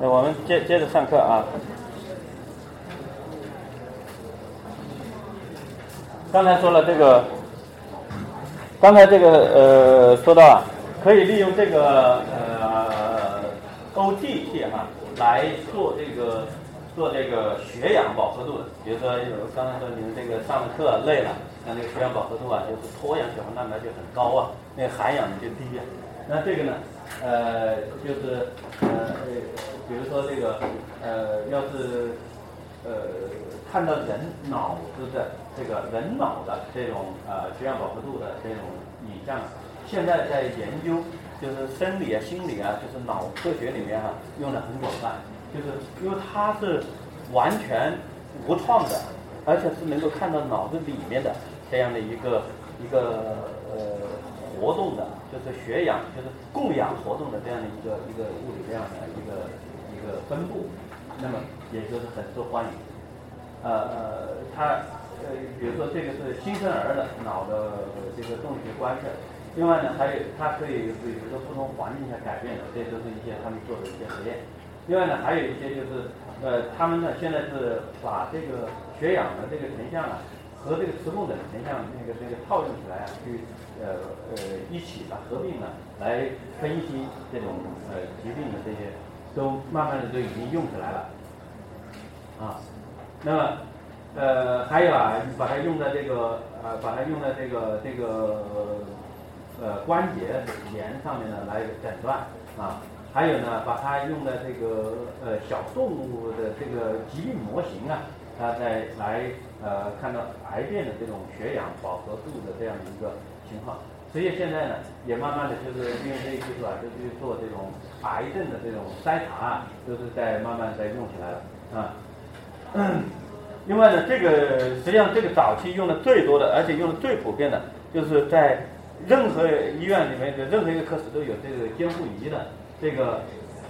那我们接接着上课啊。刚才说了这个，刚才这个呃，说到啊，可以利用这个呃 OTT 哈来做这个做这个血氧饱和度的。比如说，有刚才说你们这个上课累了，那这个血氧饱和度啊，就是脱氧血红蛋白就很高啊，那含氧就低啊。那这个呢，呃，就是呃，比如说这个呃，要是呃看到人脑子的这个人脑的这种呃血氧饱和度的这种影像，现在在研究，就是生理啊、心理啊，就是脑科学里面哈用的很广泛，就是因为它是完全无创的，而且是能够看到脑子里面的这样的一个一个呃。活动的，就是血氧，就是供氧活动的这样的一个一个物理量的一个一个分布，那么也就是很受欢迎。呃呃，它呃，比如说这个是新生儿的脑的这个动力学观测，另外呢还有它可以比如说不同环境下改变的，这都是一些他们做的一些实验。另外呢还有一些就是呃，他们呢现在是把这个血氧的这个成像啊和这个磁共振成像那个那个套用起来啊去。呃呃，一起的合并呢来分析这种呃疾病的这些，都慢慢的都已经用起来了，啊，那么呃还有啊，把它用在这个呃把它用在这个这个呃关节炎上面呢来诊断啊，还有呢把它用在这个呃小动物的这个疾病模型啊，它在来呃看到癌变的这种血氧饱和度的这样的一个。情况，实际现在呢，也慢慢的就是因为这些技术啊，就去做这种癌症的这种筛查，啊，就是在慢慢在用起来了啊。另外呢，这个实际上这个早期用的最多的，而且用的最普遍的，就是在任何医院里面的任何一个科室都有这个监护仪的这个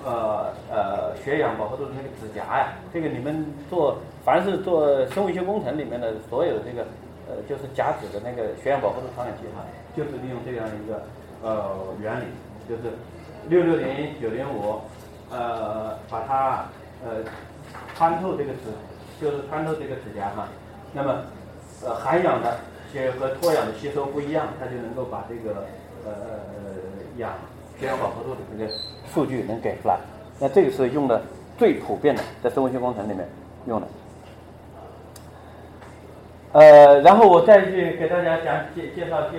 呃呃血氧饱和度的那个指甲呀，这个你们做凡是做生物医学工程里面的所有的这个。呃，就是甲子的那个血氧饱和度传感器哈，就是利用这样一个呃原理，就是六六零九零五，呃，把它呃穿透这个指，就是穿透这个指甲哈，那么呃含氧的血和脱氧的吸收不一样，它就能够把这个呃氧血氧饱和度的这个数据能给出来，那这个是用的最普遍的，在生物学工程里面用的。呃，然后我再去给大家讲介介绍介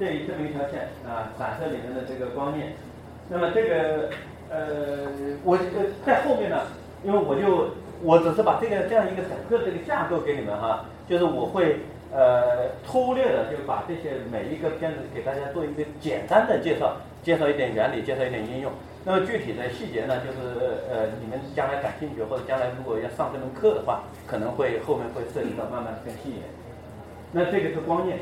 这这么一条线啊，散射里面的这个光面。那么这个呃，我呃在后面呢，因为我就我只是把这个这样一个整个这个架构给你们哈，就是我会呃粗略的就把这些每一个片子给大家做一个简单的介绍，介绍一点原理，介绍一点应用。那么具体的细节呢，就是呃，你们将来感兴趣，或者将来如果要上这门课的话，可能会后面会涉及到慢慢更细一点。那这个是光念，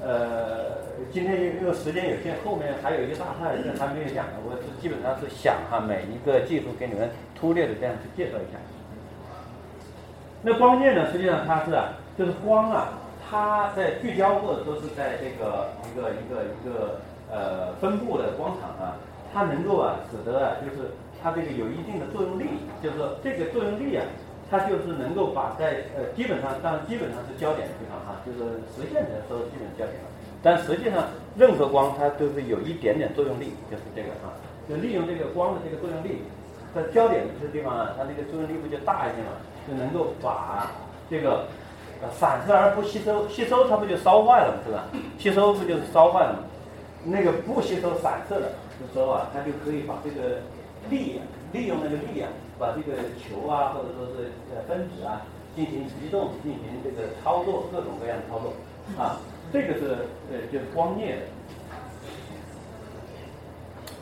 呃，今天因为时间有限，后面还有一个大块是还没有讲的，我是基本上是想哈每一个技术给你们粗略的这样去介绍一下。那光念呢，实际上它是啊，就是光啊，它在聚焦或者说是在这个一个一个一个呃分布的光场啊。它能够啊，使得啊，就是它这个有一定的作用力，就是说这个作用力啊，它就是能够把在呃基本上，当然基本上是焦点的地方哈，就是实现的时候基本焦点了。但实际上任何光它都是有一点点作用力，就是这个啊，就利用这个光的这个作用力，在焦点这个地方啊，它那个作用力不就大一些嘛，就能够把这个呃散射而不吸收，吸收它不就烧坏了嘛，是吧？吸收不就是烧坏了嘛？那个不吸收散射的。时候啊，它就可以把这个力啊利用那个力啊，把这个球啊，或者说是呃分子啊，进行移动，进行这个操作，各种各样的操作啊。这个是呃就是光镊的。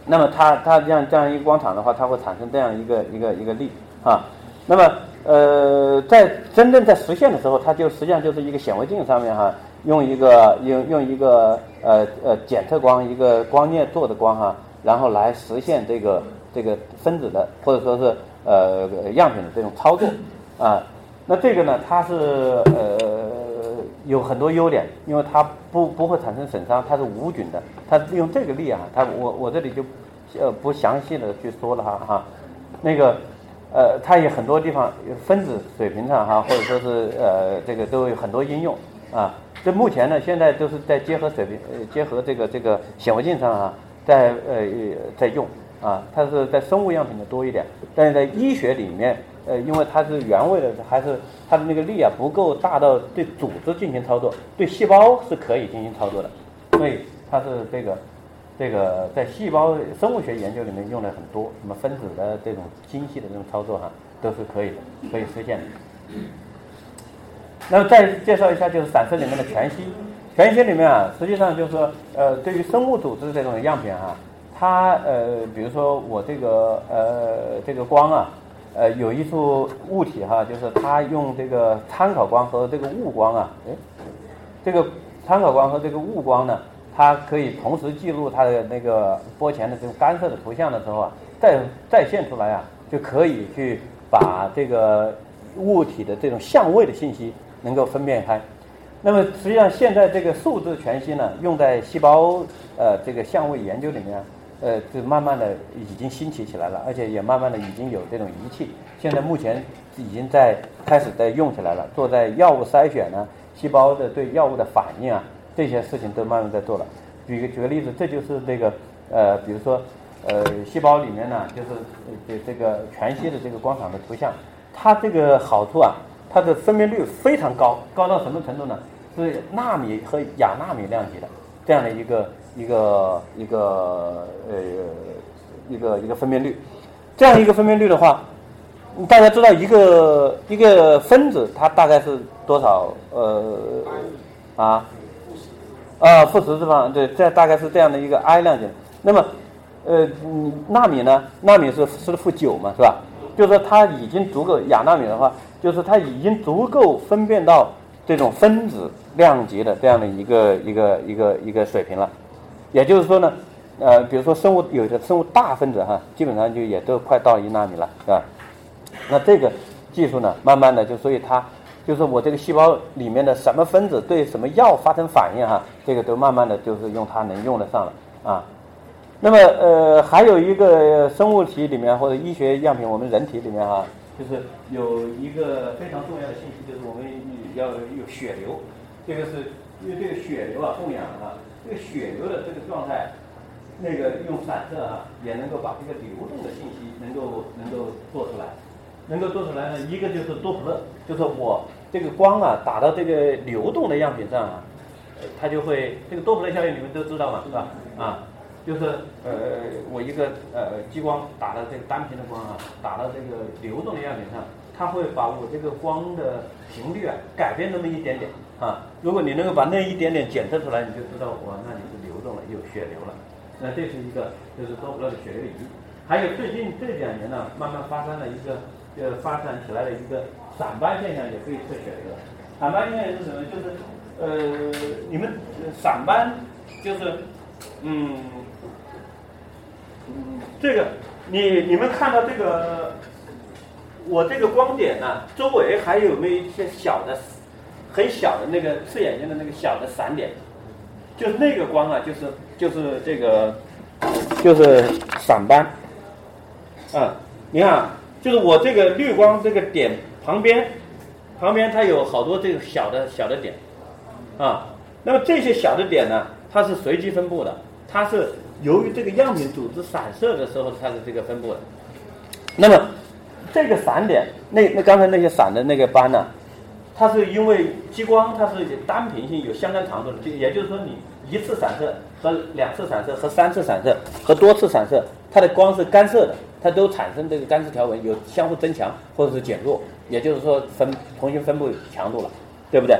那么它它这样这样一个光场的话，它会产生这样一个一个一个力啊。那么呃在真正在实现的时候，它就实际上就是一个显微镜上面哈，用一个用用一个呃呃检测光一个光镊做的光哈。然后来实现这个这个分子的或者说是呃样品的这种操作啊，那这个呢，它是呃有很多优点，因为它不不会产生损伤，它是无菌的，它用这个力啊，它我我这里就呃不详细的去说了哈哈，那个呃，它有很多地方分子水平上哈，或者说是呃这个都有很多应用啊。这目前呢，现在都是在结合水平呃结合这个这个显微镜上啊，在呃在用啊，它是在生物样品的多一点，但是在医学里面。呃，因为它是原位的，还是它的那个力啊不够大到对组织进行操作，对细胞是可以进行操作的，所以它是这个这个在细胞生物学研究里面用的很多，什么分子的这种精细的这种操作哈，都是可以的，可以实现的。那么再介绍一下，就是散射里面的全息，全息里面啊，实际上就是说，呃，对于生物组织这种样品哈，它呃，比如说我这个呃这个光啊。呃，有一处物体哈，就是它用这个参考光和这个雾光啊，哎，这个参考光和这个雾光呢，它可以同时记录它的那个波前的这种干涉的图像的时候啊，再再现出来啊，就可以去把这个物体的这种相位的信息能够分辨开。那么实际上现在这个数字全息呢，用在细胞呃这个相位研究里面。呃，就慢慢的已经兴起起来了，而且也慢慢的已经有这种仪器，现在目前已经在开始在用起来了，做在药物筛选呢，细胞的对药物的反应啊，这些事情都慢慢在做了。举个举个例子，这就是这个呃，比如说呃，细胞里面呢，就是这这个全息的这个光场的图像，它这个好处啊，它的分辨率非常高，高到什么程度呢？是纳米和亚纳米量级的这样的一个。一个一个呃一个一个分辨率，这样一个分辨率的话，大家知道一个一个分子它大概是多少呃啊啊负十次方对，这大概是这样的一个 I 量级。那么呃纳米呢？纳米是是负九嘛，是吧？就是说它已经足够亚纳米的话，就是它已经足够分辨到这种分子量级的这样的一个一个一个一个水平了。也就是说呢，呃，比如说生物有的生物大分子哈，基本上就也都快到一纳米了，是吧？那这个技术呢，慢慢的就所以它就是我这个细胞里面的什么分子对什么药发生反应哈，这个都慢慢的就是用它能用得上了啊。那么呃，还有一个生物体里面或者医学样品，我们人体里面哈，就是有一个非常重要的信息，就是我们要有血流，这个是因为这个血流啊供氧啊。这个血流的这个状态，那个用散射啊，也能够把这个流动的信息能够能够做出来，能够做出来呢。一个就是多普勒，就是我这个光啊打到这个流动的样品上啊，它就会这个多普勒效应你们都知道嘛，是吧？啊，就是呃我一个呃激光打到这个单频的光啊，打到这个流动的样品上，它会把我这个光的频率啊改变那么一点点。啊，如果你能够把那一点点检测出来，你就知道哇，那你是流动了，有血流了。那这是一个就是多普勒的血流仪。还有最近这两年呢，慢慢发生了一个呃发展起来的一个散斑现象，也可以测血流。散斑现象是什么？就是呃，你们散斑就是嗯，这个你你们看到这个我这个光点呢，周围还有没有一些小的？很小的那个刺眼睛的那个小的闪点，就是那个光啊，就是就是这个，就是闪斑。嗯，你看，就是我这个绿光这个点旁边，旁边它有好多这个小的小的点，啊，那么这些小的点呢，它是随机分布的，它是由于这个样品组织散射的时候它是这个分布的。那么这个散点，那那刚才那些散的那个斑呢？它是因为激光，它是单频性有相当长度的，就也就是说，你一次散射和两次散射和三次散射和多次散射，它的光是干涉的，它都产生这个干涉条纹，有相互增强或者是减弱，也就是说分重新分布强度了，对不对？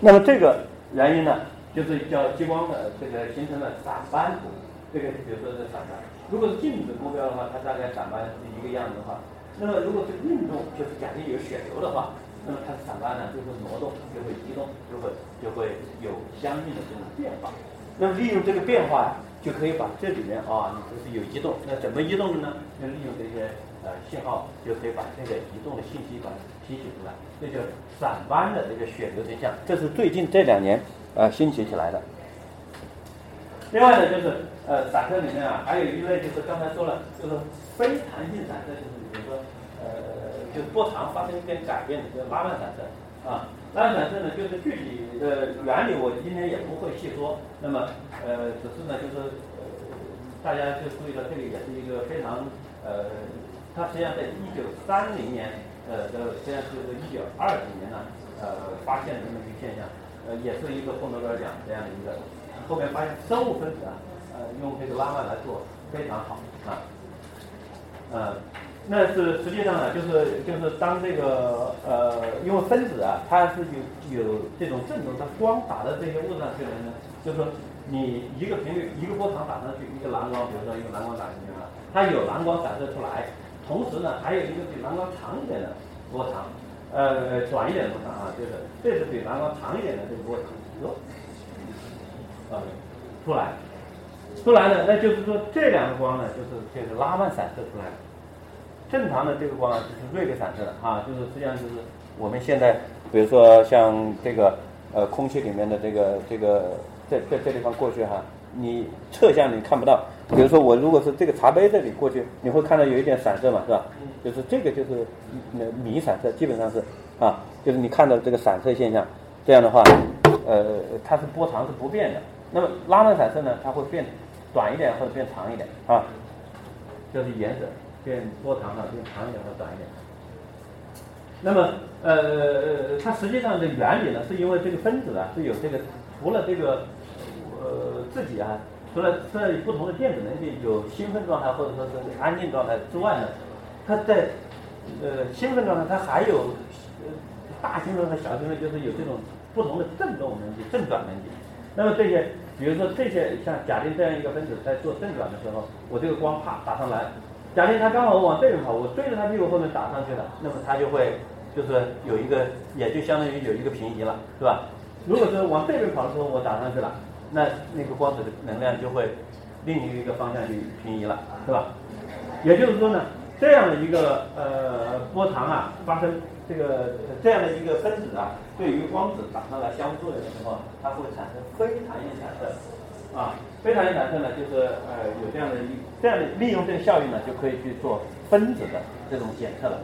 那么这个原因呢，就是叫激光的这个形成了散斑图，这个比如说是散斑。如果是静止目标的话，它大概散斑是一个样子的话，那么如果是运动，就是假定有血流的话。那么它的散斑呢，就会挪动，就会移动，就会就会有相应的这种变化。那么利用这个变化呀，就可以把这里面啊，你这是有移动，那怎么移动的呢？就利用这些呃信号，就可以把这个移动的信息把它提取出来，这就散斑的这个血流成像。这是最近这两年呃兴起起来的。另外呢，就是呃散射里面啊，还有一类就是刚才说了，就是非弹性散射，就是比如说呃。就是波长发生一点改变的，叫拉曼散射啊。拉曼散射呢，就是具体的原理我今天也不会细说。那么呃，只是呢，就是呃大家就注意到这个也是一个非常呃，它实际上在一九三零年呃的，实际上是一九二几年呢呃发现的这么一个现象，呃，也是一个诺贝尔奖这样的一个。后面发现生物分子啊，呃，用这个拉曼来做非常好啊，呃。那是实际上呢，就是就是当这个呃，因为分子啊，它是有有这种振动，它光打到这些物质上去了呢，就是说你一个频率一个波长打上去，一个蓝光，比如说一个蓝光打进去了，它有蓝光散射出来，同时呢，还有一个比蓝光长一点的波长，呃，短一点的波长啊，就是这是比蓝光长一点的这个波长，哟，呃，出来，出来呢，那就是说这两个光呢，就是就是拉曼散射出来的。正常的这个光啊就是锐利散射的啊，就是实际上就是我们现在，比如说像这个呃空气里面的这个这个在在这地方过去哈，你侧向你看不到。比如说我如果是这个茶杯这里过去，你会看到有一点散射嘛，是吧？就是这个就是米散射，基本上是啊，就是你看到这个散射现象，这样的话，呃，它是波长是不变的。那么拉曼散射呢，它会变短一点或者变长一点啊，就是颜色。变波长了，变长一点或短一点。那么，呃，它实际上的原理呢，是因为这个分子啊是有这个，除了这个呃自己啊，除了在不同的电子能级有兴奋状态或者说是安静状态之外呢，它在呃兴奋状态它还有呃大兴奋和小兴奋，就是有这种不同的振动能级、振转能级。那么这些，比如说这些像假定这样一个分子在做正转的时候，我这个光啪打上来。假定它刚好往这边跑，我追着它屁股后面打上去了，那么它就会就是有一个，也就相当于有一个平移了，是吧？如果是往这边跑的时候我打上去了，那那个光子的能量就会另一个方向去平移了，是吧？也就是说呢，这样的一个呃波长啊，发生这个这样的一个分子啊，对于光子打上来相互作用的时候，它会产生非弹性散射。啊，非弹性散射呢，就是呃有这样的一这样的利用这个效应呢，就可以去做分子的这种检测了，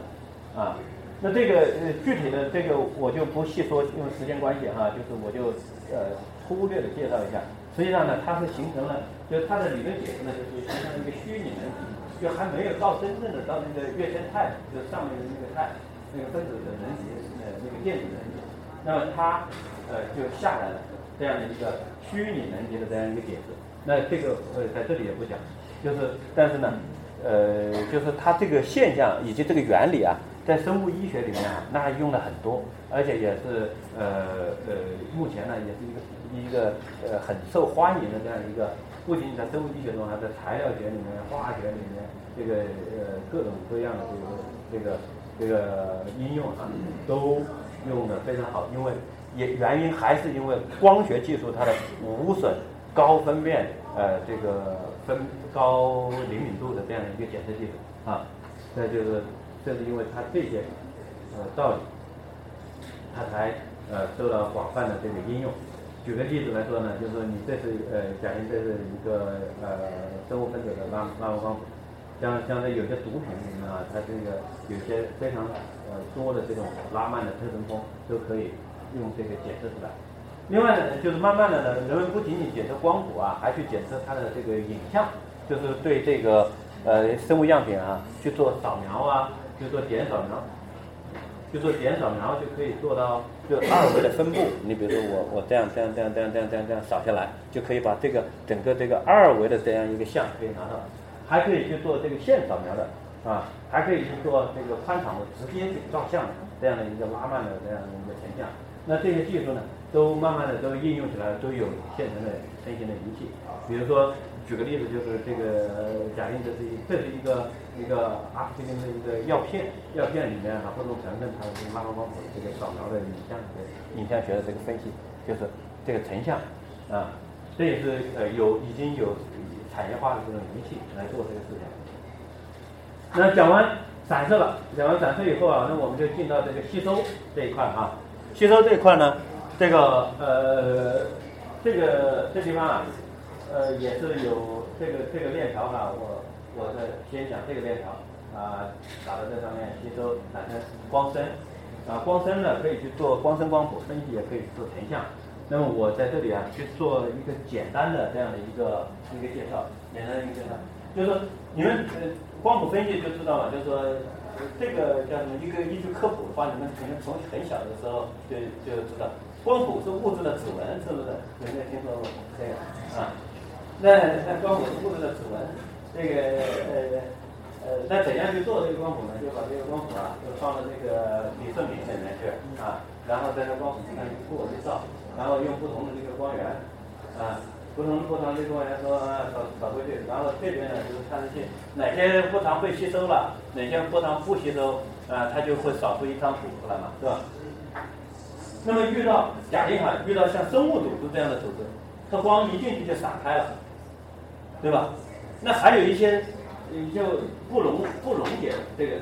啊，那这个呃具体的这个我就不细说，因为时间关系哈，就是我就呃粗略的介绍一下。实际上呢，它是形成了，就是它的理论解释呢，就是形成了一个虚拟能级，就还没有到真正的到那个月生态，就是上面的那个态，那个分子的能级，呃那个电子能，那么它呃就下来了。这样的一个虚拟能级的这样一个解释，那这个呃在这里也不讲，就是但是呢，呃，就是它这个现象以及这个原理啊，在生物医学里面啊，那用了很多，而且也是呃呃，目前呢也是一个一个呃很受欢迎的这样一个，不仅仅在生物医学中，还在材料学里面、化学里面，这个呃各种各样的这个这个这个应用啊，都用的非常好，因为。也原因还是因为光学技术它的无损、高分辨、呃这个分高灵敏度的这样的一个检测技术啊，这就是正是因为它这些呃道理，它才呃受到广泛的这个应用。举个例子来说呢，就是你这是呃假定这是一个呃生物分子的拉拉光谱，像像这有些毒品里面啊，它这个有些非常呃多的这种拉曼的特征峰都可以。用这个检测出来。另外呢，就是慢慢的呢，人们不仅仅检测光谱啊，还去检测它的这个影像，就是对这个呃生物样品啊去做扫描啊，就做点扫描，就做点扫描就可以做到就二维的分布。你比如说我我这样这样这样这样这样这样这样扫下来，就可以把这个整个这个二维的这样一个像可以拿到，还可以去做这个线扫描的啊，还可以去做这个宽场的直接去照相的这样的一个拉曼的这样的一个成像。那这些技术呢，都慢慢的都应用起来，都有现成的成型的仪器。比如说，举个例子，就是这个假定这是一这是一个一个阿司匹林的一个药片，药片里面啊不同成分它的这个拉光光谱这个扫描的影像的影像学的这个分析，就是这个成像啊，这也是呃有已经有产业化的这种仪器来做这个事情。那讲完散射了，讲完散射以后啊，那我们就进到这个吸收这一块啊。吸收这一块呢，这个呃，这个这地方啊，呃，也是有这个这个链条哈，我我的先讲这个链条，啊打到这上面吸收产生光声，啊光声呢可以去做光声光谱分析，也可以做成像。那么我在这里啊去做一个简单的这样的一个一个介绍，简单的一个介绍，就是说你们呃光谱分析就知道了，就是说这个叫什么一个依据科普的话，你们可能从很小的时候就就知道。光谱是物质的指纹，是不是？有没有听说过这个啊？那那光谱是物质的指纹，这个呃呃，那怎样去做这个光谱呢？就把这个光谱啊，就放到这个比色品里面去啊，然后在这光谱上去做对照，然后用不同的这个光源啊，不同不同的光源说扫扫回去，然后这边呢就是探测器哪些波长被吸收了，哪些波长不吸收啊，它就会扫出一张图出来嘛，是吧？那么遇到假定哈，遇到像生物组织这样的组织，它光一进去就散开了，对吧？那还有一些就不溶不溶解这个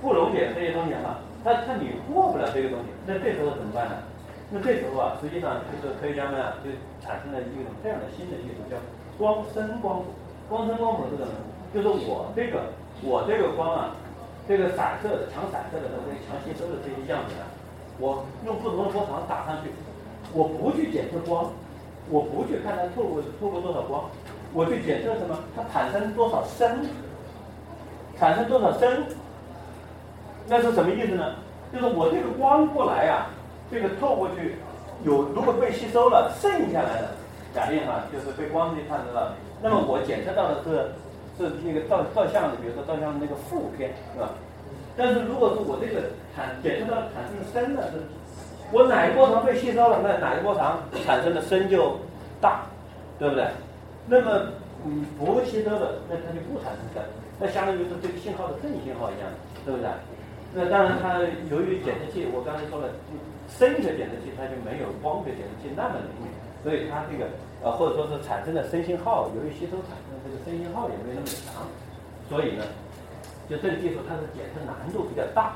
不溶解这些东西哈，它它你过不了这个东西，那这时候怎么办呢？那这时候啊，实际上就是科学家们啊，就产生了一种这样的新的技术，叫光生光谱。光生光谱是什么？就是我这个我这个光啊，这个散射的强散射的和这个强吸收的这些样子啊。我用不同的波长打上去，我不去检测光，我不去看它透过透过多少光，我去检测什么？它产生多少声？产生多少声？那是什么意思呢？就是我这个光过来呀，这个透过去有如果被吸收了，剩下来的假定哈，就是被光线看到，那么我检测到的是是那个照照相的，比如说照相的那个负片，是吧？但是如果说我这个产检测到产生的声呢是，我哪一波长被吸收了，那哪一波长产生的声就大，对不对？那么嗯不会吸收的，那它就不产生声，那相当于是这个信号的正信号一样，对不对？那当然它由于检测器，我刚才说了，声学检测器它就没有光学检测器那么灵敏，所以它这个呃或者说是产生的声信号，由于吸收产生的这个声信号也没那么强，所以呢。就这个技术，它的检测难度比较大，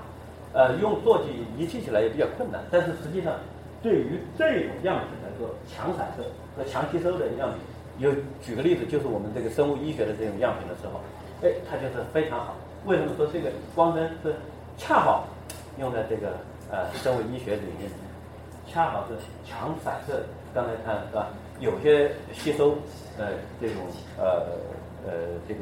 呃，用座机仪器起来也比较困难。但是实际上，对于这种样品来说，强散射和强吸收的样品，有举个例子，就是我们这个生物医学的这种样品的时候，哎，它就是非常好。为什么说这个光灯是恰好用在这个呃生物医学领域，恰好是强散射？刚才看是吧？有些吸收呃这种呃呃这个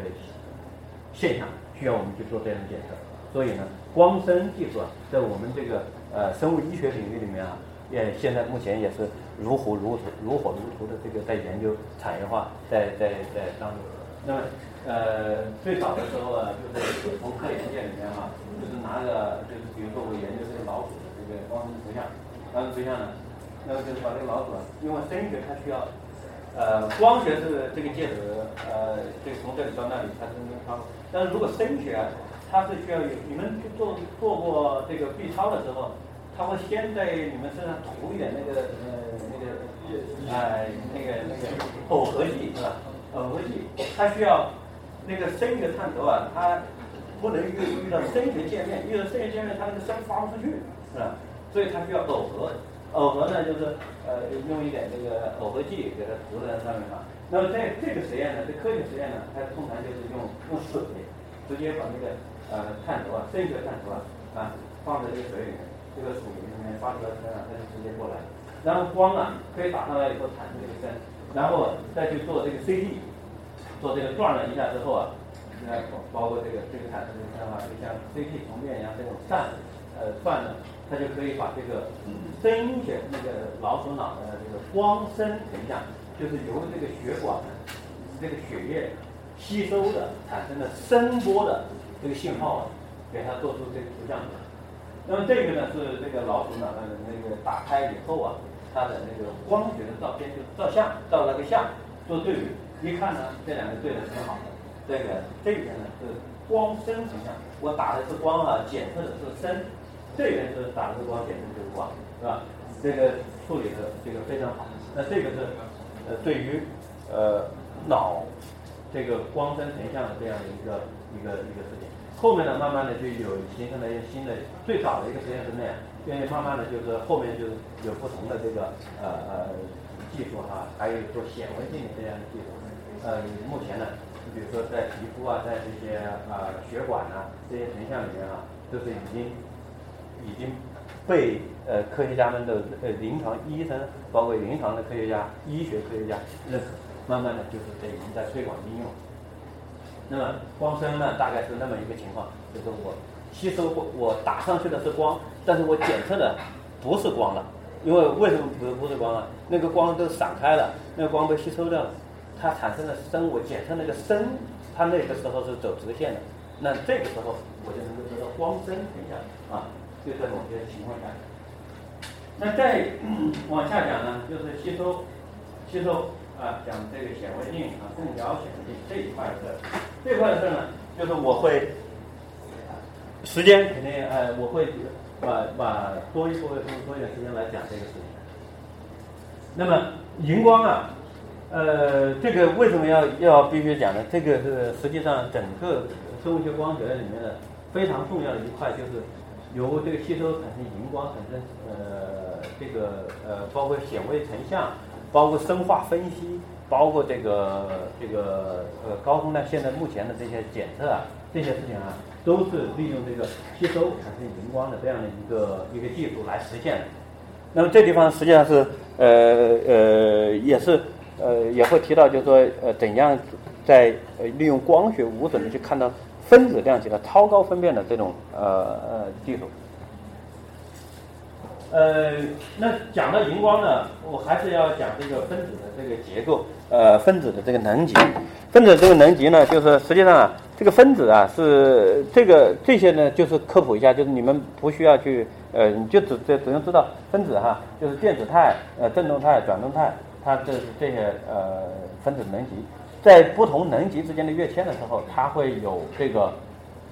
现象。需要我们去做这样的检测，所以呢，光声技术啊，在我们这个呃生物医学领域里面啊，也现在目前也是如火如荼、如火如荼的这个在研究产业化，在在在当中。那么呃最早的时候啊，就是从科研界里面哈，就是拿个就是比如说我研究这个老鼠的这个光声图像，光声图像呢，那么就是把这个老鼠啊，因为声学它需要。呃，光学是这个介质，呃，这个从这里到那里产生它，但是如果声学，啊它是需要有你们去做做过这个 B 超的时候，它会先在你们身上涂一点那个呃那个呃那个那个耦合剂是吧？耦合剂，它需要那个声学探头啊，它不能遇遇到声学界面，遇到声学界面它那个声发不出去是吧？所以它需要耦合。耦合呢，就是呃用一点这个耦合剂给它涂在上面嘛。那么在这个实验呢，这科学实验呢，它通常就是用用水直接把那个呃探头啊，声学探头啊啊放在这个水里面，这个水里面发出来声啊，它就直接过来。然后光啊可以打上来以后产生这个声，然后再去做这个 CT，做这个转了一下之后啊，那包括这个这个产生的声啊，就像 CT 同面一样这种扇呃转呢。它就可以把这个声学那个老鼠脑的这个光声成像，就是由这个血管这个血液吸收的产生的声波的这个信号啊，给它做出这个图像。那么这个呢是这个老鼠脑的那个打开以后啊，它的那个光学的照片就照相照那个相做对比，一看呢这两个对的挺好的。这个这边呢是光声成像，我打的是光啊，检测的是声。这边是打的是光，简直就是光，是吧？这个处理的这个非常好。那这个是呃对于呃脑这个光声成像的这样的一个一个一个事情。后面呢，慢慢的就有形成了一些新的。最早的一个实验是那样，因为慢慢的就是后面就是有不同的这个呃呃技术哈，还有做显微镜的这样的技术。呃，目前呢，你比如说在皮肤啊，在这些啊血管啊这些成像里面啊，都是已经已经被呃科学家们的呃临床医生，包括临床的科学家、医学科学家认可，慢慢的就是在已经在推广应用。那么光生呢，大概是那么一个情况，就是我吸收我我打上去的是光，但是我检测的不是光了，因为为什么不不是光啊？那个光都散开了，那个光被吸收掉了，它产生的声，我检测那个声，它那个时候是走直线的，那这个时候我就能够得到光声现象啊，就在某些情况下。那再往下讲呢，就是吸收吸收。啊，讲这个显微镜啊，共焦显微镜这一块的事，这块的事呢，就是我会时间肯定呃，我会把把多一多多多一点时间来讲这个事情。那么荧光啊，呃，这个为什么要要必须讲呢？这个是实际上整个生物学光学里面的非常重要的一块，就是由这个吸收产生荧光，产生呃这个呃包括显微成像。包括生化分析，包括这个这个呃高通量，现在目前的这些检测啊，这些事情啊，都是利用这个吸收产生荧光的这样的一个一个技术来实现的。那么这地方实际上是呃呃也是呃也会提到，就是说呃怎样在呃利用光学无损的去看到分子量级的超高分辨的这种呃呃技术。呃，那讲到荧光呢，我还是要讲这个分子的这个结构，呃，分子的这个能级，分子这个能级呢，就是实际上啊，这个分子啊是这个这些呢，就是科普一下，就是你们不需要去，呃，你就只只只用知道分子哈，就是电子态、呃，振动态、转动态，它这是这些呃分子能级，在不同能级之间的跃迁的时候，它会有这个，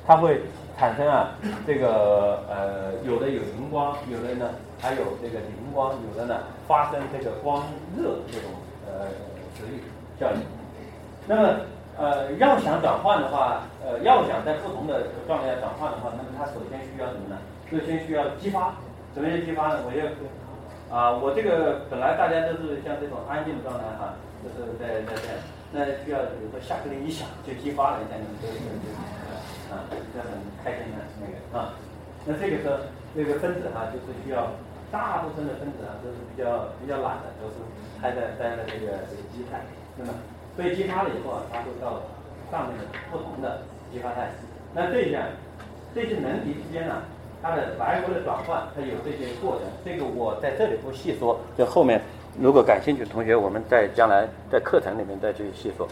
它会。产生啊，这个呃，有的有荧光，有的呢还有这个荧光，有的呢发生这个光热这种呃磁力效应。那么呃，要想转换的话，呃，要想在不同的状态下转换的话，那么它首先需要什么呢？首先需要激发。怎么样激发呢？我要啊，我这个本来大家都是像这种安静的状态哈，就是在在在，那需要比如说下课铃一响就激发了一下你们这个。啊，这很开心的那个啊，那这个时候，这个分子哈，就是需要大部分的分子啊，都是比较比较懒的，都是待在待在这个这个基态，那么被激发了以后啊，它会到上面的不同的激发态。那这些这些能级之间呢，它的来回的转换，它有这些过程。这个我在这里不细说，就后面如果感兴趣的同学，我们在将来在课程里面再去细说。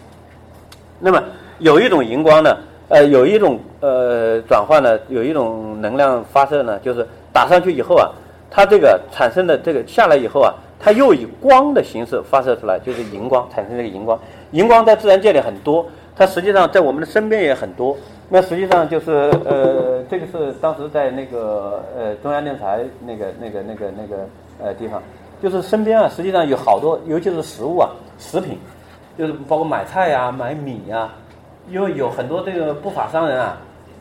那么有一种荧光呢。呃，有一种呃转换呢，有一种能量发射呢，就是打上去以后啊，它这个产生的这个下来以后啊，它又以光的形式发射出来，就是荧光产生这个荧光。荧光在自然界里很多，它实际上在我们的身边也很多。那实际上就是呃，这个是当时在那个呃中央电视台那个那个那个那个呃地方，就是身边啊，实际上有好多，尤其是食物啊，食品，就是包括买菜呀、买米呀。因为有很多这个不法商人啊，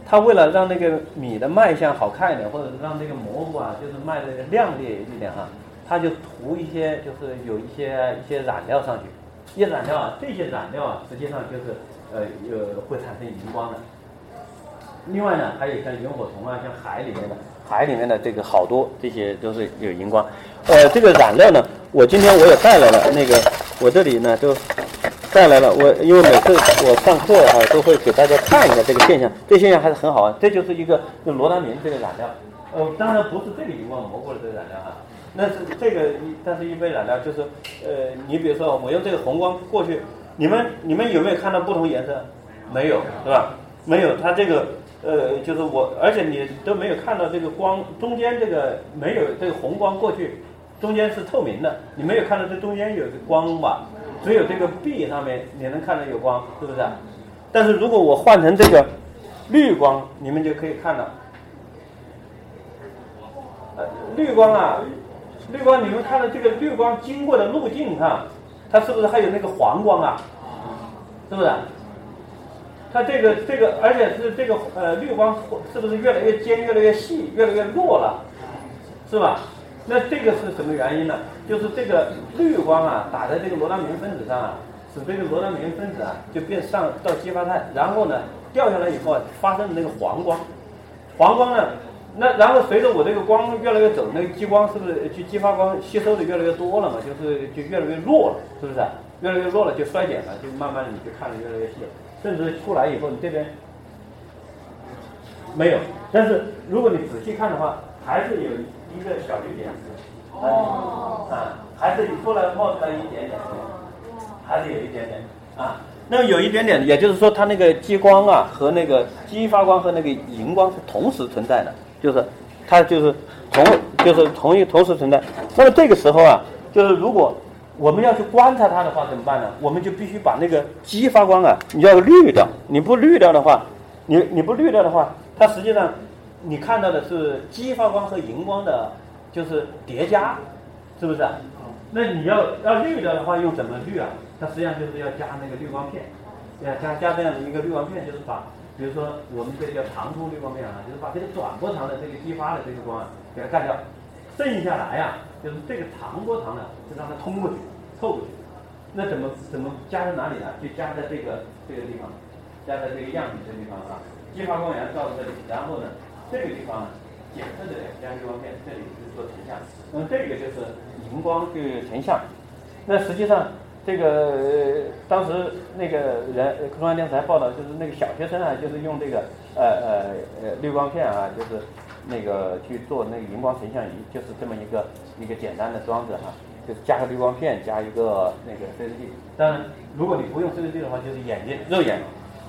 他为了让那个米的卖相好看一点，或者让这个蘑菇啊，就是卖的亮丽一点哈，他就涂一些，就是有一些一些染料上去。一些染料啊，这些染料啊，实际上就是呃有会产生荧光的。另外呢，还有像萤火虫啊，像海里面的海里面的这个好多这些都是有荧光。呃，这个染料呢，我今天我也带来了，那个我这里呢就。带来了，我因为每次我上课哈都会给大家看一下这个现象，这现象还是很好玩。这就是一个就罗丹明这个染料，呃，当然不是这个荧光蘑菇的这个染料哈，那是这个，但是一杯染料就是，呃，你比如说我用这个红光过去，你们你们有没有看到不同颜色？没有，是吧？没有，它这个呃就是我，而且你都没有看到这个光中间这个没有这个红光过去，中间是透明的，你没有看到这中间有光吧？只有这个壁上面你能看到有光，是不是？但是如果我换成这个绿光，你们就可以看到，呃，绿光啊，绿光，你们看到这个绿光经过的路径哈，它是不是还有那个黄光啊？是不是？它这个这个，而且是这个呃绿光是不是越来越尖、越来越细、越来越弱了？是吧？那这个是什么原因呢？就是这个绿光啊，打在这个罗丹明分子上啊，使这个罗丹明分子啊就变上到激发态，然后呢掉下来以后啊发生那个黄光，黄光呢，那然后随着我这个光越来越走，那个激光是不是就激发光吸收的越来越多了嘛？就是就越来越弱了，是不是？越来越弱了就衰减了，就慢慢的你就看的越来越细了，甚至出来以后你这边没有，但是如果你仔细看的话，还是有一个小绿点。哦，啊，还是出来冒出来一点点，还是有一点点啊。那么有一点点，也就是说，它那个激光啊和那个激发光和那个荧光是同时存在的，就是它就是同就是同一同时存在。那么这个时候啊，就是如果我们要去观察它的话，怎么办呢？我们就必须把那个激发光啊，你要滤掉。你不滤掉的话，你你不滤掉的话，它实际上你看到的是激发光和荧光的。就是叠加，是不是？那你要要滤掉的话，用怎么滤啊？它实际上就是要加那个滤光片，要加加这样的一个滤光片，就是把，比如说我们这叫长通滤光片啊，就是把这个短波长的这个激发的这个光啊给它干掉，剩下来呀，就是这个长波长的就让它通过去，透过去。那怎么怎么加在哪里呢？就加在这个这个地方，加在这个样品这地方啊，激发光源照到这里，然后呢，这个地方呢。简单的两滤光片，这里是做成像，那么这个就是荧光去成像。那实际上，这个当时那个人中央电视台报道，就是那个小学生啊，就是用这个呃呃呃滤光片啊，就是那个去做那个荧光成像仪，就是这么一个一个简单的装置哈，就是加个滤光片，加一个那个 CCD。当然，如果你不用 CCD 的话，就是眼睛肉眼，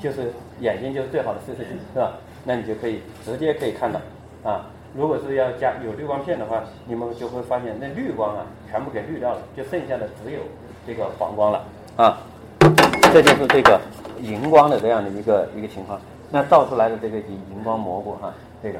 就是眼睛就是最好的 CCD，是吧？那你就可以直接可以看到。啊，如果是要加有滤光片的话，你们就会发现那绿光啊，全部给滤掉了，就剩下的只有这个黄光了啊。这就是这个荧光的这样的一个一个情况。那照出来的这个荧荧光蘑菇哈，这个。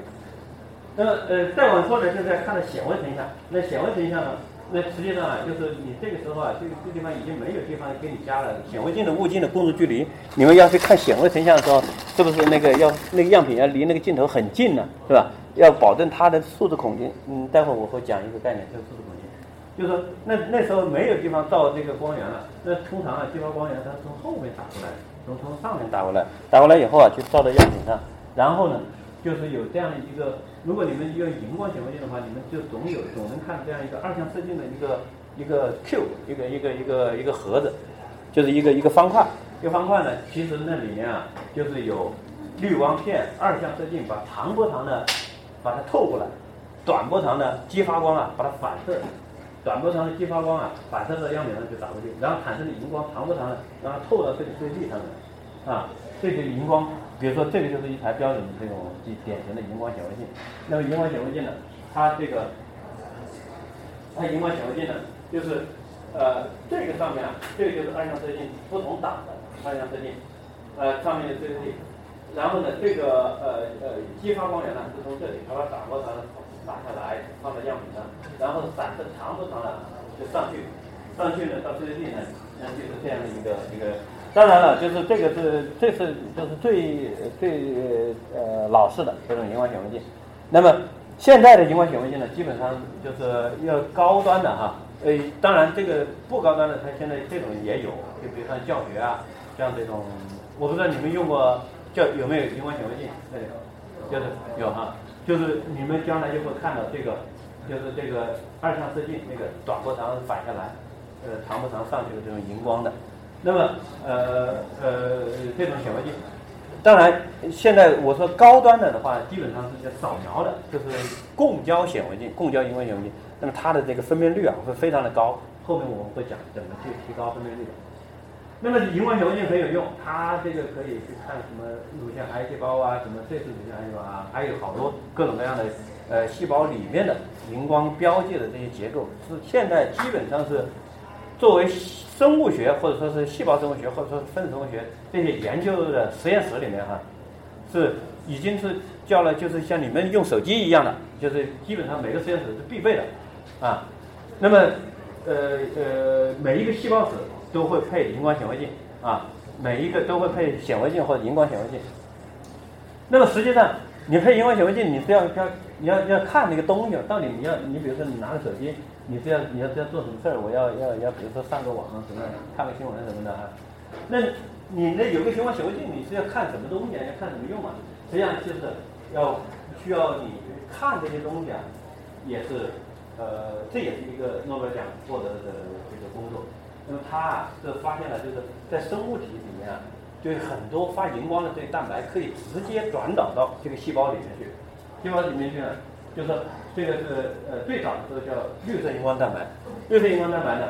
那呃，再往说呢，就在看的显微成像。那显微成像呢？那实际上啊，就是你这个时候啊，这个这地方已经没有地方给你加了。显微镜的物镜的共识距离，你们要去看显微成像的时候，是不是那个要那个样品要离那个镜头很近呢？是吧？要保证它的数字孔径。嗯，待会儿我会讲一个概念，就是数字孔径。就是说，那那时候没有地方照这个光源了。那通常啊，激发光源它是从后面打过来，从从上面打过来，打过来以后啊，就照到样品上。然后呢，就是有这样一个。如果你们用荧光显微镜的话，你们就总有总能看这样一个二向色镜的一个一个 Q，一个一个一个一个盒子，就是一个一个方块。一个方块呢，其实那里面啊，就是有滤光片、二向色镜，把长波长的把它透过来，短波长的激发光啊，把它反射，短波长的激发光啊，反射到样品上去打过去，然后产生的荧光长波长的让它透到这个碎粒上面，啊，这些荧光。比如说，这个就是一台标准的这种典型的荧光显微镜。那么荧光显微镜呢，它这个，它荧光显微镜呢，就是呃这个上面啊，这个就是二向色镜，不同档的二向色镜，呃上面的这个，然后呢，这个呃呃激发光源呢是从这里，它把打波长的打下来放到样品上，然后散射长波长的就上去，上去呢到这个地呢，那就是这样的一个一个。当然了，就是这个是这是就是最最呃老式的这种荧光显微镜。那么现在的荧光显微镜呢，基本上就是要高端的哈。呃，当然这个不高端的，它现在这种也有，就比如像教学啊，像这种，我不知道你们用过教有没有荧光显微镜？那个就是有哈，就是你们将来就会看到这个，就是这个二向色镜那个短波长反下来，呃长波长上去的这种荧光的。那么，呃呃，这种显微镜，当然，现在我说高端的的话，基本上是叫扫描的，就是共焦显微镜、共焦荧光显微镜。那么它的这个分辨率啊，会非常的高。后面我们会讲怎么去提高分辨率。那么荧光显微镜很有用，它这个可以去看什么乳腺癌细胞啊，什么这是乳腺癌细胞啊，还有好多各种各样的呃细胞里面的荧光标记的这些结构，是现在基本上是。作为生物学或者说是细胞生物学或者说是分子生物学这些研究的实验室里面哈，是已经是叫了，就是像你们用手机一样的，就是基本上每个实验室是必备的啊。那么呃呃，每一个细胞室都会配荧光显微镜啊，每一个都会配显微镜或者荧光显微镜。那么实际上，你配荧光显微镜，你是要要你要要看那个东西，到底你要你比如说你拿着手机，你是要你要是要做什么事儿，我要要要比如说上个网啊什么，看个新闻什么的啊，那你那有个循环显微镜，你是要看什么东西啊？要看什么用啊？实际上就是要需要你看这些东西啊，也是呃这也是一个诺贝尔奖获得的这个工作。那么他啊，是发现了就是在生物体里面啊，就很多发荧光的这蛋白可以直接转导到这个细胞里面去。细胞里面去呢，就是这个是呃最早的时候叫绿色荧光蛋白。绿色荧光蛋白呢，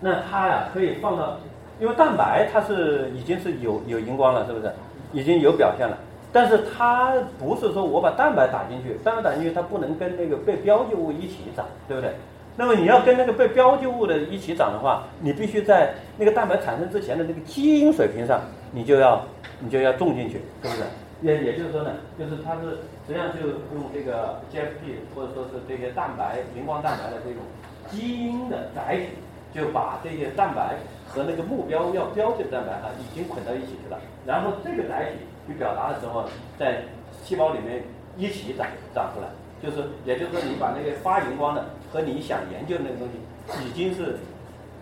那它呀可以放到，因为蛋白它是已经是有有荧光了，是不是？已经有表现了。但是它不是说我把蛋白打进去，蛋白打进去它不能跟那个被标记物一起长，对不对？那么你要跟那个被标记物的一起长的话，你必须在那个蛋白产生之前的那个基因水平上，你就要你就要种进去，是不是？也也就是说呢，就是它是实际上就用这个 GFP 或者说是这些蛋白荧光蛋白的这种基因的载体，就把这些蛋白和那个目标要标记的蛋白哈已经捆到一起去了，然后这个载体去表达的时候，在细胞里面一起长长出来。就是，也就是说，你把那个发荧光的和你想研究的那个东西，已经是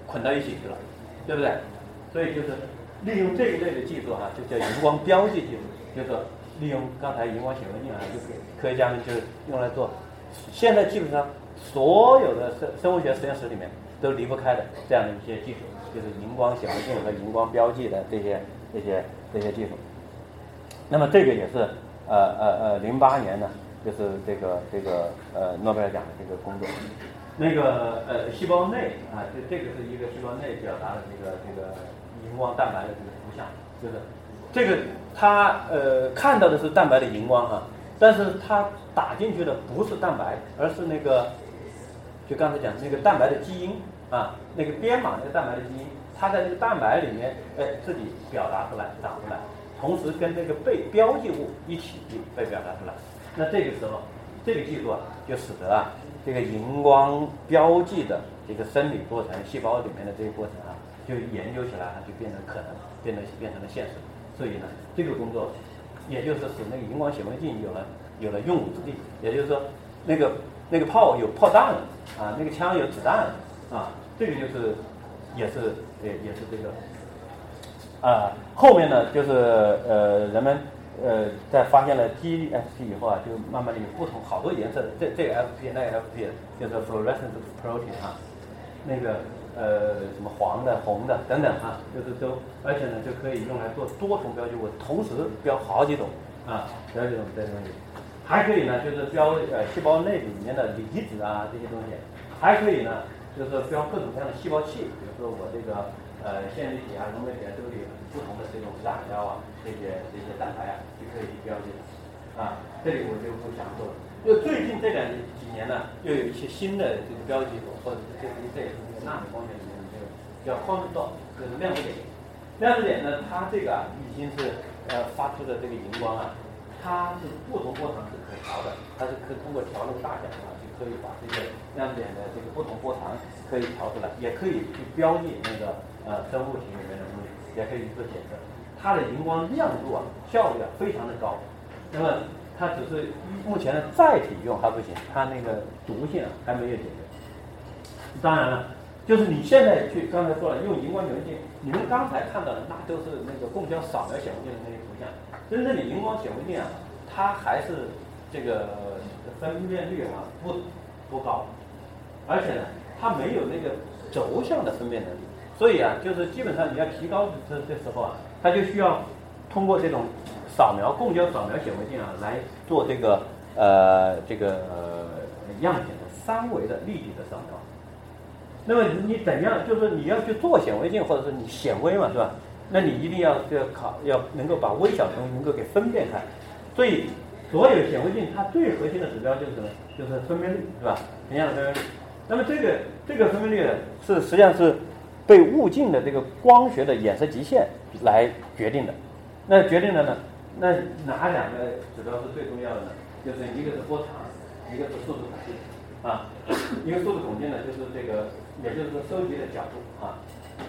捆到一起去了，对不对？所以就是利用这一类的技术哈，就叫荧光标记技术，就是利用刚才荧光显微镜啊，就给科学家们就是用来做。现在基本上所有的生生物学实验室里面都离不开的这样的一些技术，就是荧光显微镜和荧光标记的这些这些这些技术。那么这个也是呃呃呃零八年呢。就是这个这个呃诺贝尔奖的这个工作，那个呃细胞内啊，这这个是一个细胞内表达的这个这个荧光蛋白的这个图像，就是这个它呃看到的是蛋白的荧光哈，但是它打进去的不是蛋白，而是那个就刚才讲那个蛋白的基因啊，那个编码那个蛋白的基因，它在这个蛋白里面哎自己表达出来长出来，同时跟那个被标记物一起被表达出来。那这个时候，这个技术啊，就使得啊，这个荧光标记的这个生理过程，细胞里面的这个过程啊，就研究起来，就变成可能，变得变成了现实。所以呢，这个工作，也就是使那个荧光显微镜有了有了用武之地。也就是说，那个那个炮有炮弹了啊，那个枪有子弹了啊，这个就是也是也也是这个啊，后面呢就是呃人们。呃，在发现了 GFP 以后啊，就慢慢的有不同好多颜色的，这这个 FP 那个 FP 就是 fluorescent protein 哈，那个呃什么黄的、红的等等哈，就是都，而且呢就可以用来做多重标记物，同时标好几种啊，标几种这些东西，还可以呢就是标呃细胞内里面的离子啊这些东西，还可以呢就是标各种各样的细胞器，比如说我这个呃线粒体啊、溶酶体啊都有不同的这种染料啊。这些这些蛋白啊，就可以去标记啊。这里我就不详说了。就最近这两几年呢，又有一些新的这个标记物或者这些这也是这个纳米光学里面的这个叫 quantum dot，就是量子点。量子点呢，它这个啊已经是呃发出的这个荧光啊，它是不同波长是可调的，它是可以通过调那个大小啊，就可以把这个量子点的这个不同波长可以调出来，也可以去标记那个呃生物体里面的东西，也可以做检测。它的荧光亮度啊，效率啊非常的高，那么它只是目前的载体用还不行，它那个毒性啊还没有解决。当然了，就是你现在去刚才说了用荧光显微镜，你们刚才看到的那都是那个共焦扫描显微镜的那些图像，真正的荧光显微镜啊，它还是这个分辨率啊不不高，而且呢，它没有那个轴向的分辨能力，所以啊，就是基本上你要提高这这时候啊。它就需要通过这种扫描共焦扫描显微镜啊来做这个呃这个样品的三维的立体的扫描。那么你怎样就是你要去做显微镜或者是你显微嘛是吧？那你一定要要考要能够把微小的东西能够给分辨开。所以所有显微镜它最核心的指标就是什么？就是分辨率是吧？怎样的分辨率？那么这个这个分辨率是实际上是。被物镜的这个光学的衍射极限来决定的，那决定了呢？那哪两个指标是最重要的呢？就是一个是波长，一个是速度孔径啊。一个速度孔径呢，就是这个，也就是说收集的角度啊。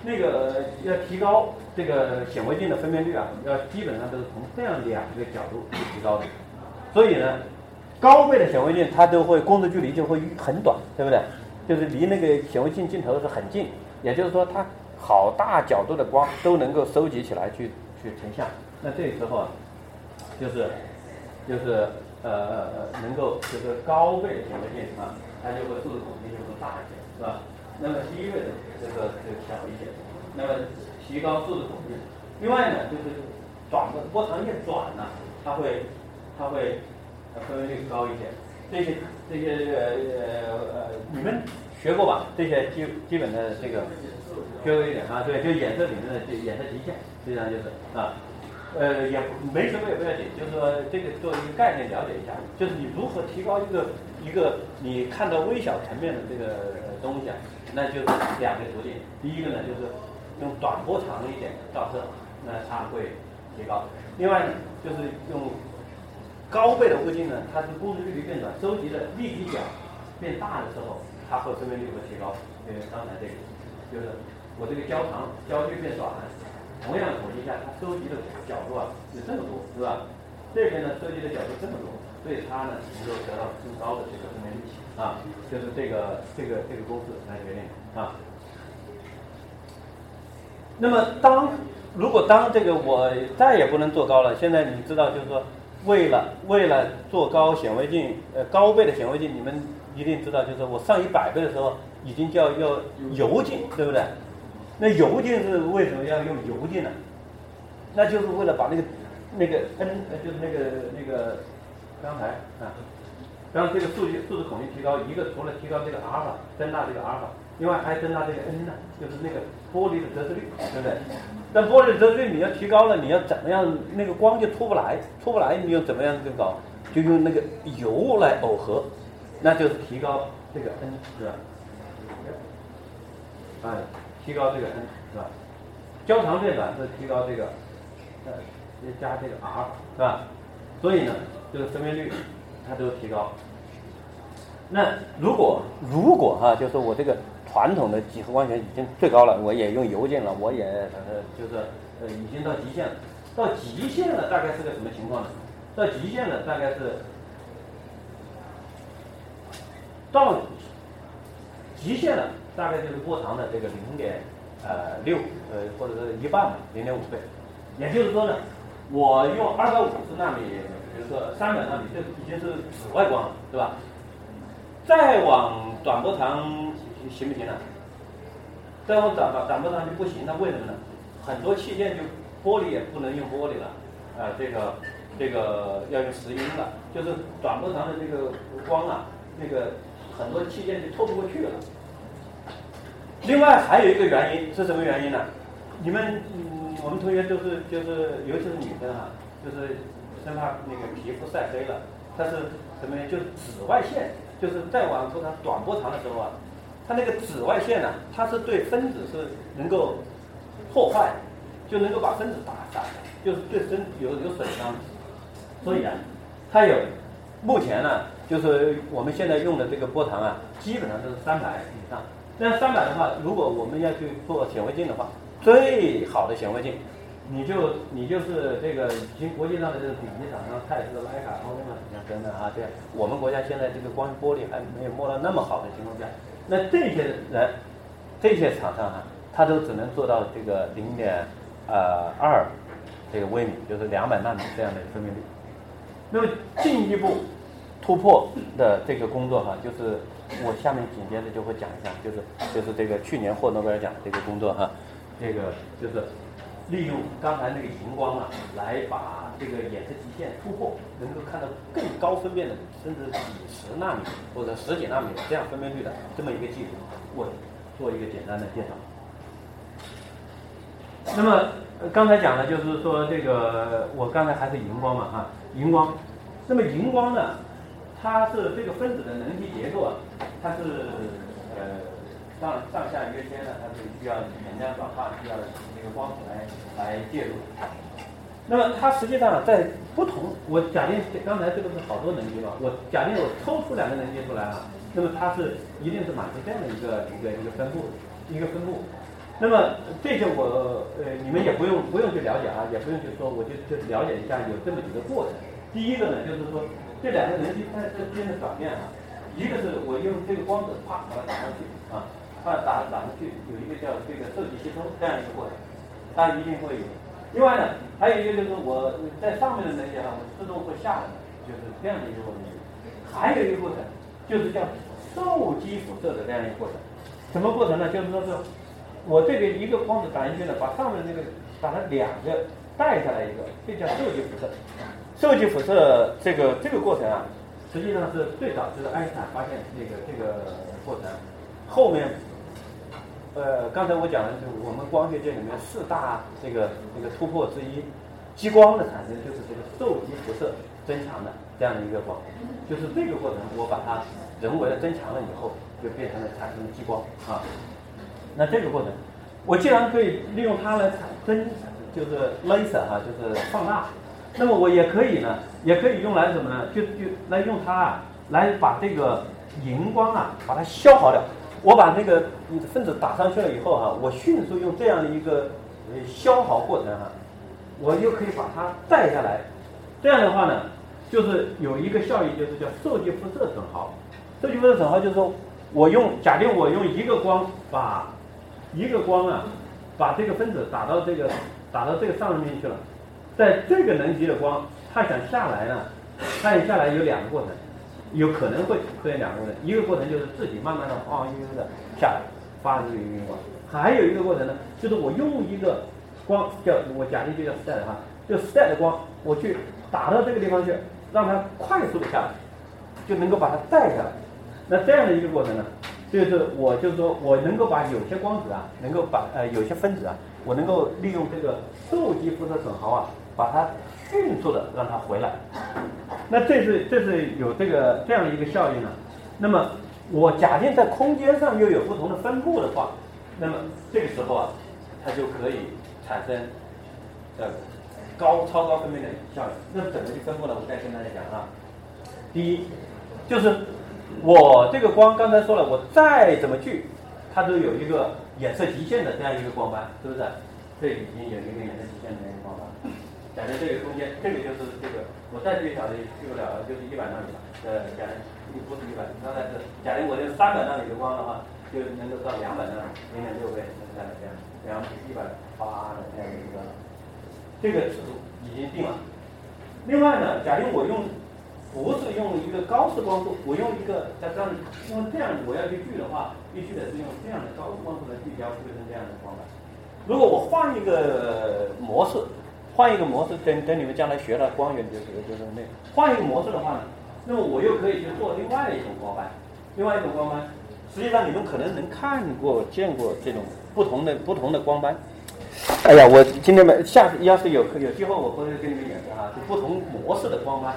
那个要提高这个显微镜的分辨率啊，要基本上都是从这样两个角度去提高的。所以呢，高倍的显微镜它都会工作距离就会很短，对不对？就是离那个显微镜镜头是很近，也就是说它好大角度的光都能够收集起来去去成像。那这时候啊，就是就是呃能够就是高倍的显微镜啊，它就会数字孔径就会大一些，是吧？那么低倍的这个就小一些。那么提高数字孔径。另外呢，就是转的波长越短呢，它会它会分辨率高一些。这些这些呃呃，你们学过吧？这些基基本的这个学过一点啊，对，就衍射里面的这衍射极限，实际上就是啊，呃，也没学过也不要紧，就是说这个做一个概念了解一下，就是你如何提高一个一个你看到微小层面的这个东西啊，那就是两个途径。第一个呢，就是用短波长一点的照射。那它会提高。另外呢，就是用高倍的物镜呢，它是工作距离变短，收集的立体角变大的时候，它会分辨率会提高。因为刚才这个，就是我这个焦长焦距变短，同样统计一下，它收集的角度啊有这么多，是吧？这边呢收集的角度这么多，所以它呢能够得到更高的这个分辨率啊，就是这个这个这个公式来决定啊。那么当如果当这个我再也不能做高了，现在你知道，就是说，为了为了做高显微镜，呃，高倍的显微镜，你们一定知道，就是我上一百倍的时候，已经叫要油镜，对不对？那油镜是为什么要用油镜呢？那就是为了把那个那个 n，就是那个那个刚才啊，让这个数据数字孔径提高，一个除了提高这个阿尔法，增大这个阿尔法。另外还增大这个 n 呢，就是那个玻璃的折射率，对不对？但玻璃的折射率你要提高了，你要怎么样？那个光就出不来，出不来，你又怎么样更高？就用那个油来耦合，那就是提高这个 n，是吧？哎，提高这个 n，是吧？焦长变短是提高这个，呃，加这个 r，是吧？所以呢，这个分辨率它都提高。那如果如果哈，就是我这个。传统的几何光学已经最高了，我也用油镜了，我也呃就是呃已经到极限了。到极限了，大概是个什么情况呢？到极限了，大概是到极限了，大概就是波长的这个零点呃六呃或者是一半零点五倍。也就是说呢，我用二百五十纳米，比如说三百纳米，这已经是紫外光了，对吧？再往短波长。行不行呢？再往短短波长就不行，那为什么呢？很多器件就玻璃也不能用玻璃了，啊，这个这个要用石英了，就是短波长的这个光啊，那个很多器件就透不过去了。另外还有一个原因是什么原因呢？你们，我们同学都是就是，尤其是女生啊，就是生怕那个皮肤晒黑了，它是什么呢？就是紫外线，就是再往波长短波长的时候啊。它那个紫外线呢，它是对分子是能够破坏，就能够把分子打散，就是对身有有损伤。所以啊，它有目前呢，就是我们现在用的这个波长啊，基本上都是三百以上。那三百的话，如果我们要去做显微镜的话，最好的显微镜，你就你就是这个已经国际上的这个顶级厂商，泰斯、徕卡、欧尼像等等啊，这我们国家现在这个光玻璃还没有摸到那么好的情况下。那这些人，这些厂商哈，他都只能做到这个零点呃二这个微米，就是两百纳米这样的分辨率。那么进一步突破的这个工作哈，就是我下面紧接着就会讲一下，就是就是这个去年获诺贝尔奖这个工作哈，这个就是利用刚才那个荧光啊，来把这个衍射极限突破，能够看到更高分辨的，甚至几十纳米或者十几纳米的这样分辨率的这么一个技术，我做一个简单的介绍。那么刚才讲的就是说这个，我刚才还是荧光嘛哈，荧光。那么荧光呢，它是这个分子的能级结构啊，它是上上下约间呢，它是需要能量转换，需要那个光谱来来介入。那么它实际上在不同，我假定刚才这个是好多能级嘛，我假定我抽出两个能级出来啊，那么它是一定是满足这样的一个一个一个分布，一个分布。那么这些我呃你们也不用不用去了解啊，也不用去说，我就就了解一下有这么几个过程。第一个呢就是说这两个能级它之间的转变啊，一个是我用这个光子啪把它打上去啊，打打上去，有一个叫这个受体吸收这样一个过程，它一定会有。另外呢，还有一个就是我在上面的能级啊，我自动会下来，就是这样的一个过程。还有一个过程，就是叫受激辐射的这样一个过程。什么过程呢？就是说是我这边一个光子打进去呢，把上面那个把它两个带下来一个，这叫受激辐射。受激辐射这个这个过程啊，实际上是最早就是爱因斯坦发现这个这个过程。后面，呃，刚才我讲的就是我们光学界里面四大这个这个突破之一，激光的产生就是这个受激辐射增强的这样的一个光，就是这个过程我把它人为的增强了以后，就变成了产生激光啊。那这个过程，我既然可以利用它来产增，就是 laser 哈，就是放大。那么我也可以呢，也可以用来什么呢？就就来用它啊，来把这个荧光啊，把它消耗掉。我把那个分子打上去了以后哈，我迅速用这样的一个消耗过程哈，我就可以把它带下来。这样的话呢，就是有一个效应，就是叫受激辐射损耗。受激辐射损耗就是说，我用假定我用一个光把一个光啊，把这个分子打到这个打到这个上面去了。在这个能级的光，它想下来呢，它想下来有两个过程，有可能会出现两个过程。一个过程就是自己慢慢的晃晃悠悠的下来，发这个晕光；还有一个过程呢，就是我用一个光叫我假定就叫 STED 哈，就 STED 的光，我去打到这个地方去，让它快速的下来，就能够把它带下来。那这样的一个过程呢，就是我就是说我能够把有些光子啊，能够把呃有些分子啊，我能够利用这个受激辐射损耗啊。把它迅速的让它回来，那这是这是有这个这样的一个效应呢。那么我假定在空间上又有不同的分布的话，那么这个时候啊，它就可以产生呃高超高分贝的效应。那怎么去分布呢？我再跟大家讲啊。第一，就是我这个光刚才说了，我再怎么聚，它都有一个衍射极限的这样一个光斑，是不是？这已经有一个衍射极限的一个光斑。假定这个空间，这个就是这个，我再最小的去不了了，就是一百纳米了。呃，假定不是一百，刚才是假定我这三百纳米的光的话，就能够到两百纳米，零点六倍，这样这样，两一百八的这样一个，这个尺度已经定了。另外呢，假定我用不是用一个高斯光速，我用一个在这样，因为这样我要去聚的话，必须得是用这样的高斯光速来聚焦，会成这样的光板。如果我换一个模式。换一个模式，等等你们将来学了光源就是就是那换一个模式的话呢，那么我又可以去做另外一种光斑，另外一种光斑，实际上你们可能能看过见过这种不同的不同的光斑。哎呀，我今天没下次要是有有机会，我会跟你们演示哈，就不同模式的光斑，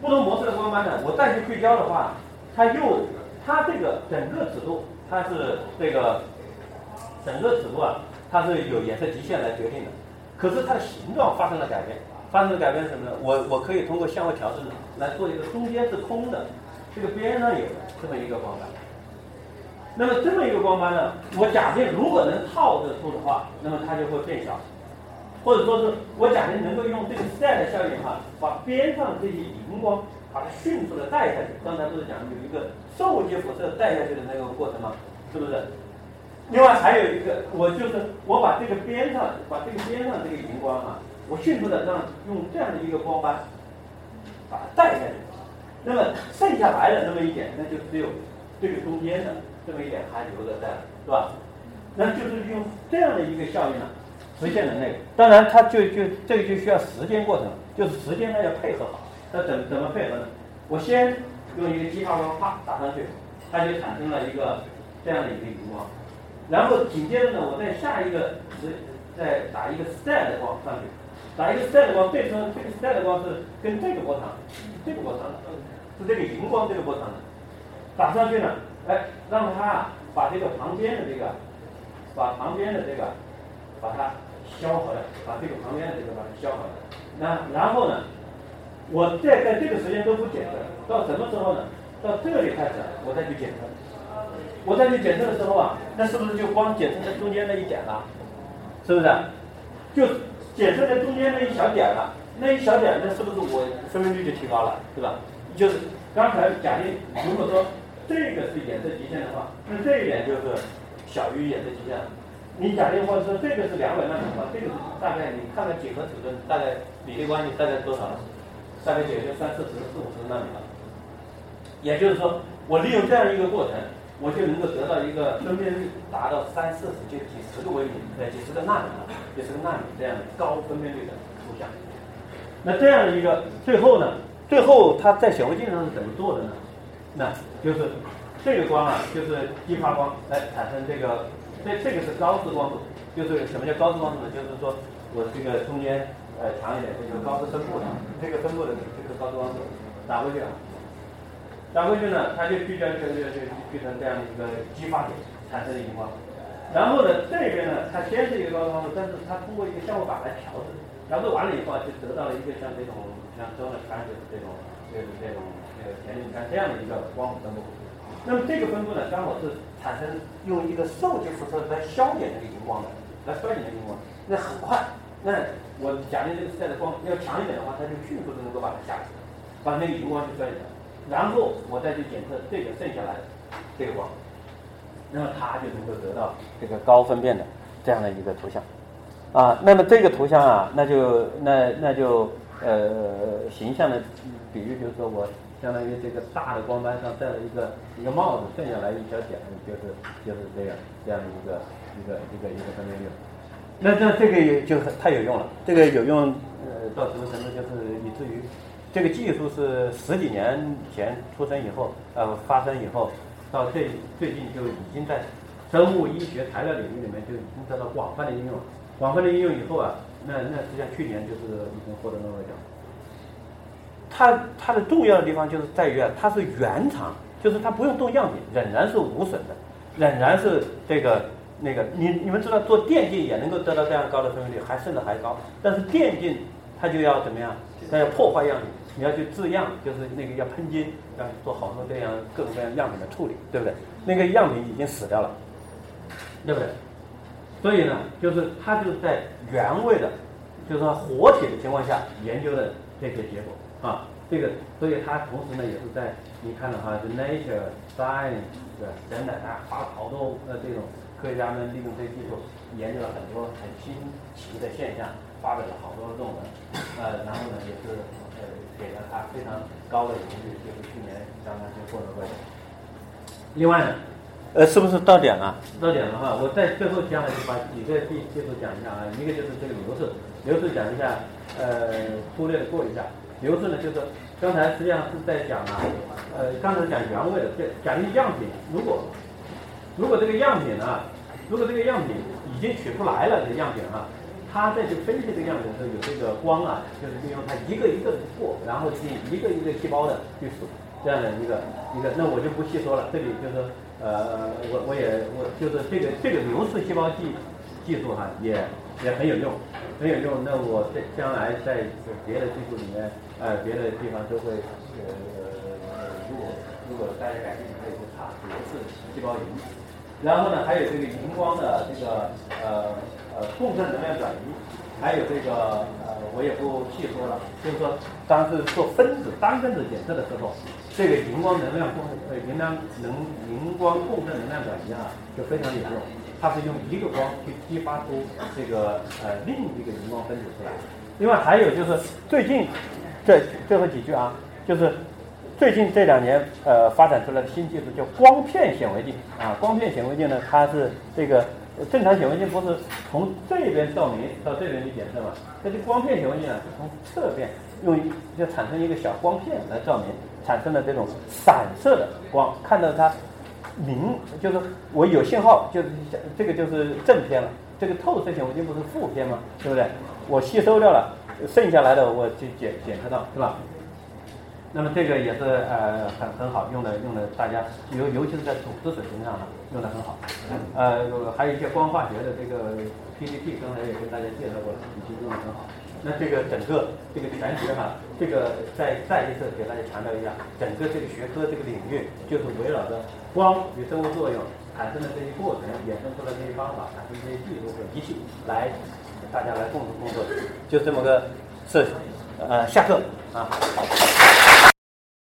不同模式的光斑呢，我再去聚焦的话，它又它这个整个尺度，它是这个整个尺度啊，它是有颜色极限来决定的。可是它的形状发生了改变，发生了改变什么呢？我我可以通过向位调整来做一个中间是空的，这个边上有这么一个光斑。那么这么一个光斑呢，我假定如果能套得住的话，那么它就会变小，或者说是我假定能够用这个 s t 的效应哈，把边上这些荧光把它迅速的带下去。刚才不是讲有一个受激辐射带下去的那个过程吗？是不是？另外还有一个，我就是我把这个边上，把这个边上这个荧光啊，我迅速的让用这样的一个光斑把它带下去，那么剩下来的那么一点，那就只有这个中间的这么一点还留着在，是吧？那就是用这样的一个效应啊，实现了那个。当然，它就就这个就需要时间过程，就是时间它要配合好。那怎怎么配合呢？我先用一个激发光啪打上去，它就产生了一个这样的一个荧光。然后紧接着呢，我再下一个是再打一个 s t a 的光上去，打一个 s t a 的光，这时候这个 s t a 的光是跟这个波长，这个波长的，是这个荧光这个波长的，打上去呢，哎，让它把这个旁边的这个，把旁边的这个，把它消耗掉，把这个旁边的这个把它消耗掉。那然后呢，我再在这个时间都不检测，到什么时候呢？到这里开始我再去检测。我再去检测的时候啊，那是不是就光检测在中间那一点了？是不是？就检测在中间那一小点了，那一小点，那是不是我分辨率就提高了，对吧？就是刚才假定，如果说这个是颜色极限的话，那这一点就是小于颜色极限。你假定或者说这个是两百纳米的话，这个大概你看看几何尺寸，大概比例关系大概多少？大概也就三四十、四五十纳米了。也就是说，我利用这样一个过程。我就能够得到一个分辨率达到三四十就几十个微米，呃，几十个纳米，几十个纳米这样高分辨率的图像。那这样的一个最后呢，最后它在显微镜上是怎么做的呢？那就是这个光啊，就是激发光来产生这个，这这个是高斯光度。就是什么叫高斯光度呢？就是说我这个中间呃长一点，这个高斯分布的，这个分布的这个高斯光度打过去啊。打过去呢，它就聚焦就就就聚成这样的一个激发点，产生荧光。然后呢，这边呢，它先是一个高光度，但是它通过一个相位法来调制，调制完了以后啊，就得到了一个像这种像周的传子这种这种这种这个田径杆这样的一个光谱分布。那么这个分布呢，刚好是产生用一个受激辐射来消减这个荧光的，来衰减这个荧光，那很快。那我假定这个晒的光要强一点的话，它就迅速的能够把它下，把那个荧光去衰减掉。然后我再去检测这个剩下来的这个光，那么它就能够得到这个高分辨的这样的一个图像，啊，那么这个图像啊，那就那那就呃形象的比喻就是说我相当于这个大的光斑上戴了一个一个帽子，剩下来一小点就是就是这样这样的一个一个一个一个分辨率，那那这个就太有用了，这个有用呃到什么程度就是以至于。这个技术是十几年前出生以后，呃，发生以后，到最最近就已经在生物医学材料领域里面就已经得到广泛的应用。广泛的应用以后啊，那那实际上去年就是已经获得诺贝尔奖。它它的重要的地方就是在于啊，它是原厂，就是它不用动样品，仍然是无损的，仍然是这个那个。你你们知道做电竞也能够得到这样高的分辨率，还甚至还高。但是电竞它就要怎么样？它要破坏样品。你要去制样，就是那个要喷金，要做好多这样各种各样样品的处理，对不对？那个样品已经死掉了，对不对？所以呢，就是它就是在原位的，就是说活体的情况下研究的这些结果啊。这个，所以它同时呢也是在你看的话就 Nature Science 等等啊，发了好多呃这种科学家们利用这些技术研究了很多很新奇的现象，发表了好多论文，呃，然后呢也是。给了他非常高的荣誉，就是去年刚刚就获得过的。另外呢，呃，是不是到点了？到点了哈，我在最后将来就把几个技技术讲一下啊。一个就是这个流式，流式讲一下，呃，粗略的过一下。流式呢，就是刚才实际上是在讲啊，呃，刚才讲原味的，这讲一个样品，如果如果这个样品啊，如果这个样品已经取出来了，这个样品啊。他在去分析这个样子的时候，有这个光啊，就是利用它一个一个的过，然后进一个一个细胞的去数这样的一个一个，那我就不细说了。这里就是呃，我我也我就是这个这个流式细胞技技术哈，也也很有用，很有用。那我在将来在别的技术里面，呃，别的地方都会呃，如果如果大家感兴趣，可以去查流式细胞仪。然后呢，还有这个荧光的这个呃。呃，共振能量转移，还有这个呃，我也不细说了。就是说，当是做分子单分子检测的时候，这个荧光能量共呃荧光能荧光共振能量转移啊，就非常有用。它是用一个光去激发出这个呃另一个荧光分子出来。另外还有就是最近这最后几句啊，就是最近这两年呃发展出来的新技术叫光片显微镜啊，光片显微镜呢，它是这个。正常显微镜不是从这边照明到这边去检测嘛？这是光片显微镜啊，是从侧边用就产生一个小光片来照明，产生了这种散射的光，看到它明，就是我有信号，就是这个就是正片了。这个透射显微镜不是负片吗？对不对？我吸收掉了，剩下来的我就检检测到，是吧？那么这个也是呃很很好用的，用的大家尤尤其是在组织水平上呢，用的很好。呃，还有一些光化学的这个 PPT，刚才也跟大家介绍过了，已经用的很好。那这个整个这个全学哈，这个再再一次给大家强调一下，整个这个学科这个领域就是围绕着光与生物作用产生的这些过程，衍生出来这些方法，产生这些技术和仪器来大家来共同工作，就这么个设计。呃，下课 Ah.